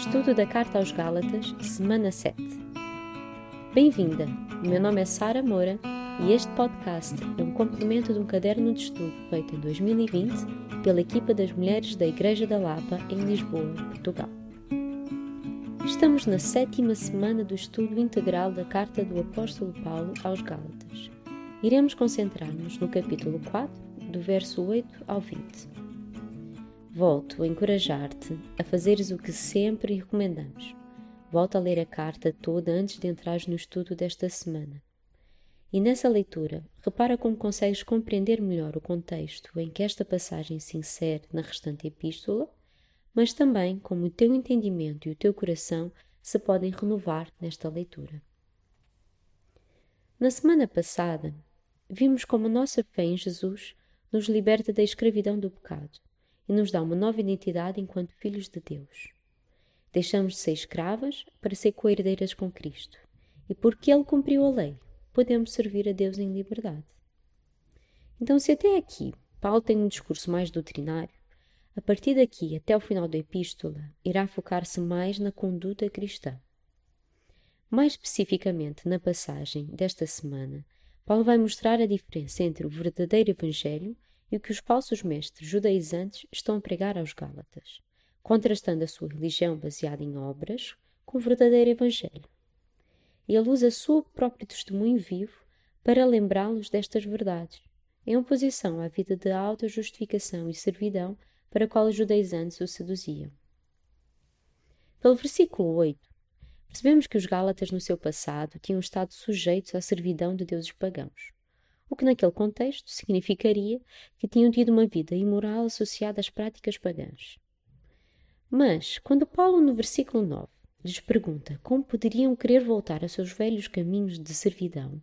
Estudo da Carta aos Gálatas, semana 7. Bem-vinda! O meu nome é Sara Moura e este podcast é um complemento de um caderno de estudo feito em 2020 pela equipa das mulheres da Igreja da Lapa em Lisboa, Portugal. Estamos na sétima semana do estudo integral da Carta do Apóstolo Paulo aos Gálatas. Iremos concentrar-nos no capítulo 4, do verso 8 ao 20. Volto a encorajar-te a fazeres o que sempre recomendamos. Volta a ler a carta toda antes de entrares no estudo desta semana. E nessa leitura, repara como consegues compreender melhor o contexto em que esta passagem se insere na restante epístola, mas também como o teu entendimento e o teu coração se podem renovar nesta leitura. Na semana passada, vimos como a nossa fé em Jesus nos liberta da escravidão do pecado e nos dá uma nova identidade enquanto filhos de Deus. Deixamos de ser escravas para ser coerdeiras com Cristo, e porque Ele cumpriu a lei, podemos servir a Deus em liberdade. Então, se até aqui Paulo tem um discurso mais doutrinário, a partir daqui até o final da epístola irá focar-se mais na conduta cristã. Mais especificamente na passagem desta semana, Paulo vai mostrar a diferença entre o verdadeiro Evangelho e o que os falsos mestres judaizantes estão a pregar aos Gálatas, contrastando a sua religião baseada em obras com o verdadeiro Evangelho. Ele usa seu próprio testemunho vivo para lembrá-los destas verdades, em oposição à vida de auto-justificação e servidão para a qual os judaizantes o seduziam. Pelo versículo 8, percebemos que os Gálatas no seu passado tinham estado sujeitos à servidão de deuses pagãos o que naquele contexto significaria que tinham tido uma vida imoral associada às práticas pagãs. Mas, quando Paulo, no versículo 9, lhes pergunta como poderiam querer voltar aos seus velhos caminhos de servidão,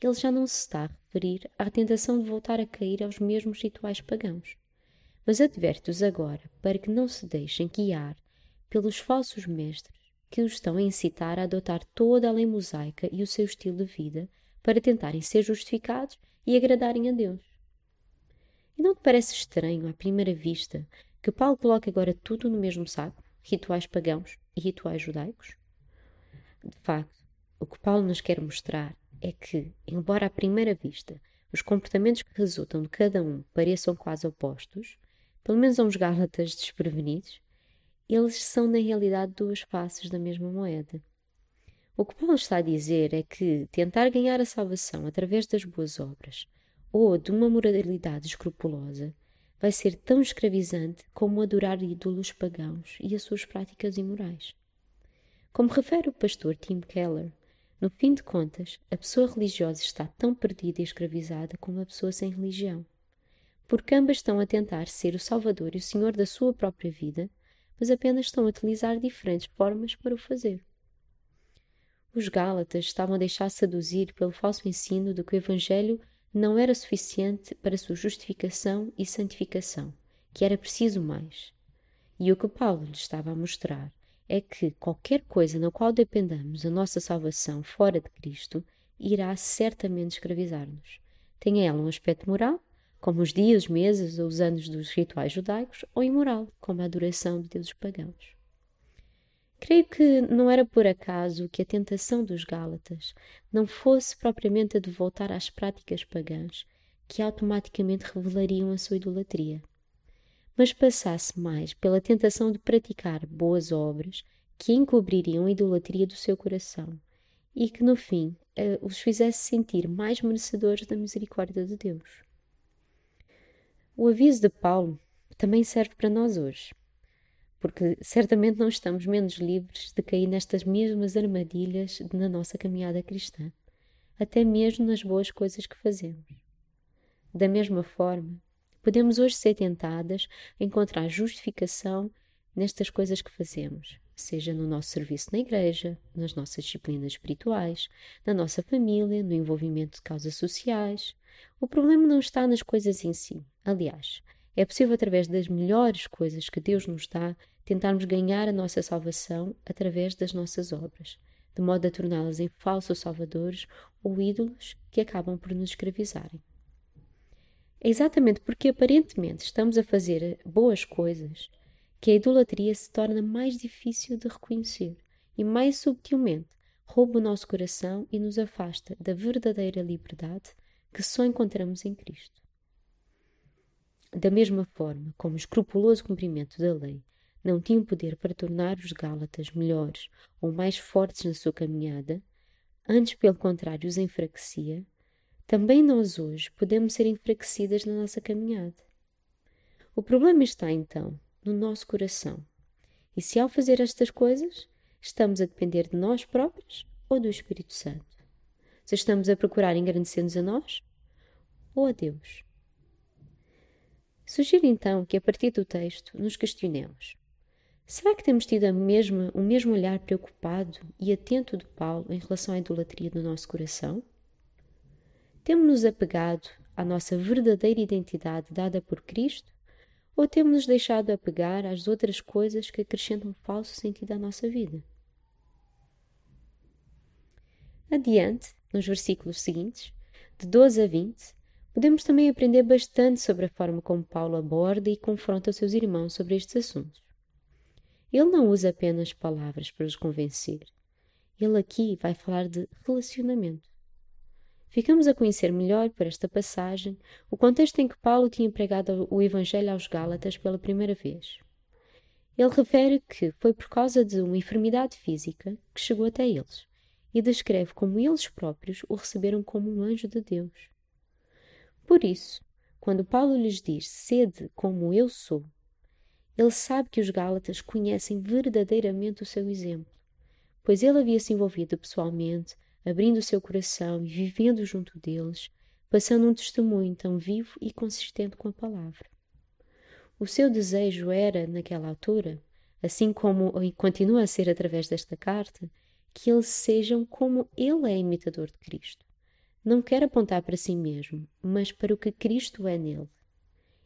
ele já não se está a referir à tentação de voltar a cair aos mesmos rituais pagãos, mas adverte-os agora para que não se deixem guiar pelos falsos mestres que os estão a incitar a adotar toda a lei mosaica e o seu estilo de vida para tentarem ser justificados e agradarem a Deus. E não te parece estranho, à primeira vista, que Paulo coloque agora tudo no mesmo saco, rituais pagãos e rituais judaicos? De facto, o que Paulo nos quer mostrar é que, embora à primeira vista os comportamentos que resultam de cada um pareçam quase opostos, pelo menos a uns Gálatas desprevenidos, eles são na realidade duas faces da mesma moeda. O que Paulo está a dizer é que tentar ganhar a salvação através das boas obras ou de uma moralidade escrupulosa vai ser tão escravizante como adorar ídolos pagãos e as suas práticas imorais. Como refere o pastor Tim Keller, no fim de contas, a pessoa religiosa está tão perdida e escravizada como a pessoa sem religião, porque ambas estão a tentar ser o Salvador e o Senhor da sua própria vida, mas apenas estão a utilizar diferentes formas para o fazer. Os Gálatas estavam a deixar seduzir pelo falso ensino de que o Evangelho não era suficiente para sua justificação e santificação, que era preciso mais. E o que Paulo lhes estava a mostrar é que qualquer coisa na qual dependamos a nossa salvação fora de Cristo irá certamente escravizar-nos. Tenha ela um aspecto moral, como os dias, os meses ou os anos dos rituais judaicos, ou imoral, como a adoração de deuses pagãos. Creio que não era por acaso que a tentação dos Gálatas não fosse propriamente a de voltar às práticas pagãs que automaticamente revelariam a sua idolatria, mas passasse mais pela tentação de praticar boas obras que encobririam a idolatria do seu coração e que, no fim, eh, os fizesse sentir mais merecedores da misericórdia de Deus. O aviso de Paulo também serve para nós hoje porque certamente não estamos menos livres de cair nestas mesmas armadilhas na nossa caminhada cristã, até mesmo nas boas coisas que fazemos. Da mesma forma, podemos hoje ser tentadas a encontrar justificação nestas coisas que fazemos, seja no nosso serviço na igreja, nas nossas disciplinas espirituais, na nossa família, no envolvimento de causas sociais. O problema não está nas coisas em si. Aliás, é possível, através das melhores coisas que Deus nos dá, tentarmos ganhar a nossa salvação através das nossas obras, de modo a torná-las em falsos salvadores ou ídolos que acabam por nos escravizarem. É exatamente porque aparentemente estamos a fazer boas coisas que a idolatria se torna mais difícil de reconhecer e mais subtilmente rouba o nosso coração e nos afasta da verdadeira liberdade que só encontramos em Cristo. Da mesma forma como o escrupuloso cumprimento da lei não tinha poder para tornar os Gálatas melhores ou mais fortes na sua caminhada, antes, pelo contrário, os enfraquecia, também nós hoje podemos ser enfraquecidas na nossa caminhada. O problema está então no nosso coração. E se ao fazer estas coisas, estamos a depender de nós próprios ou do Espírito Santo? Se estamos a procurar engrandecer-nos a nós ou a Deus? Sugiro então que, a partir do texto, nos questionemos: será que temos tido mesma, o mesmo olhar preocupado e atento de Paulo em relação à idolatria do nosso coração? Temos-nos apegado à nossa verdadeira identidade dada por Cristo? Ou temos-nos deixado apegar às outras coisas que acrescentam falso sentido à nossa vida? Adiante, nos versículos seguintes, de 12 a 20, Podemos também aprender bastante sobre a forma como Paulo aborda e confronta os seus irmãos sobre estes assuntos. Ele não usa apenas palavras para os convencer. Ele aqui vai falar de relacionamento. Ficamos a conhecer melhor, por esta passagem, o contexto em que Paulo tinha pregado o Evangelho aos Gálatas pela primeira vez. Ele refere que foi por causa de uma enfermidade física que chegou até eles e descreve como eles próprios o receberam como um anjo de Deus. Por isso, quando Paulo lhes diz sede como eu sou, ele sabe que os Gálatas conhecem verdadeiramente o seu exemplo, pois ele havia se envolvido pessoalmente, abrindo o seu coração e vivendo junto deles, passando um testemunho tão vivo e consistente com a palavra. O seu desejo era, naquela altura, assim como continua a ser através desta carta, que eles sejam como ele é imitador de Cristo não quer apontar para si mesmo, mas para o que Cristo é nele.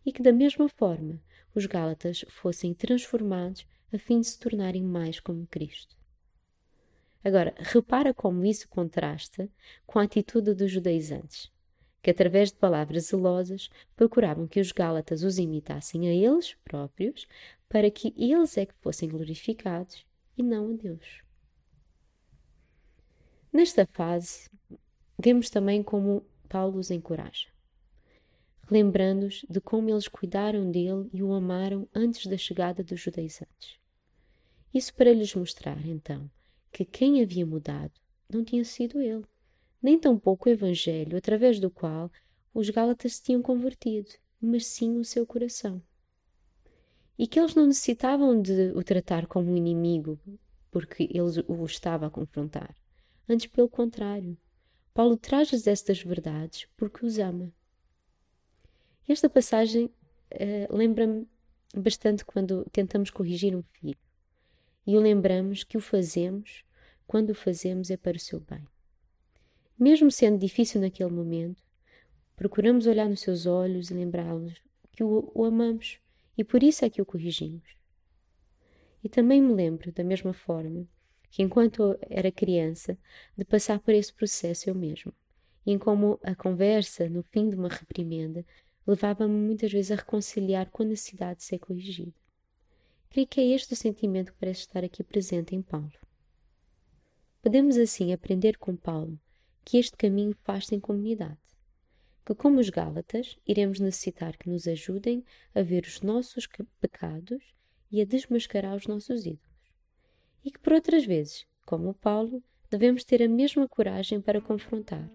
E que, da mesma forma, os Gálatas fossem transformados a fim de se tornarem mais como Cristo. Agora, repara como isso contrasta com a atitude dos judaizantes, que, através de palavras zelosas, procuravam que os Gálatas os imitassem a eles próprios, para que eles é que fossem glorificados e não a Deus. Nesta fase, Vemos também como Paulo os encoraja, lembrando-os de como eles cuidaram dele e o amaram antes da chegada dos judaizantes. Isso para lhes mostrar, então, que quem havia mudado não tinha sido ele, nem tampouco o Evangelho através do qual os Gálatas se tinham convertido, mas sim o seu coração. E que eles não necessitavam de o tratar como um inimigo, porque ele o estava a confrontar. Antes, pelo contrário, Paulo traz-lhes estas verdades porque os ama. Esta passagem uh, lembra-me bastante quando tentamos corrigir um filho e o lembramos que o fazemos quando o fazemos é para o seu bem. Mesmo sendo difícil naquele momento, procuramos olhar nos seus olhos e lembrá-los que o, o amamos e por isso é que o corrigimos. E também me lembro, da mesma forma, que enquanto era criança, de passar por esse processo eu mesmo, e em como a conversa, no fim de uma reprimenda, levava-me muitas vezes a reconciliar com a necessidade de ser corrigida. Creio que é este o sentimento que parece estar aqui presente em Paulo. Podemos assim aprender com Paulo que este caminho faz-se em comunidade, que como os Gálatas iremos necessitar que nos ajudem a ver os nossos pecados e a desmascarar os nossos ídolos e que por outras vezes, como Paulo, devemos ter a mesma coragem para confrontar,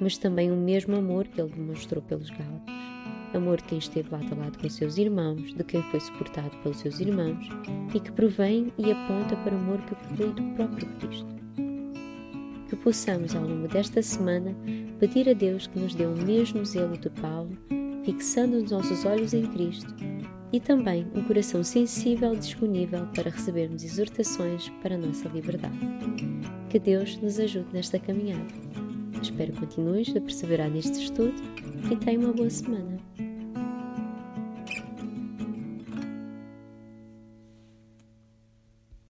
mas também o mesmo amor que ele demonstrou pelos Gálatas. Amor de quem esteve lado a lado com seus irmãos, de quem foi suportado pelos seus irmãos e que provém e aponta para o amor que flui do próprio Cristo. Que possamos, ao longo desta semana, pedir a Deus que nos dê o mesmo zelo de Paulo, fixando os nossos olhos em Cristo e também um coração sensível disponível para recebermos exortações para a nossa liberdade. Que Deus nos ajude nesta caminhada. Espero que continues a perseverar neste estudo e tenha uma boa semana.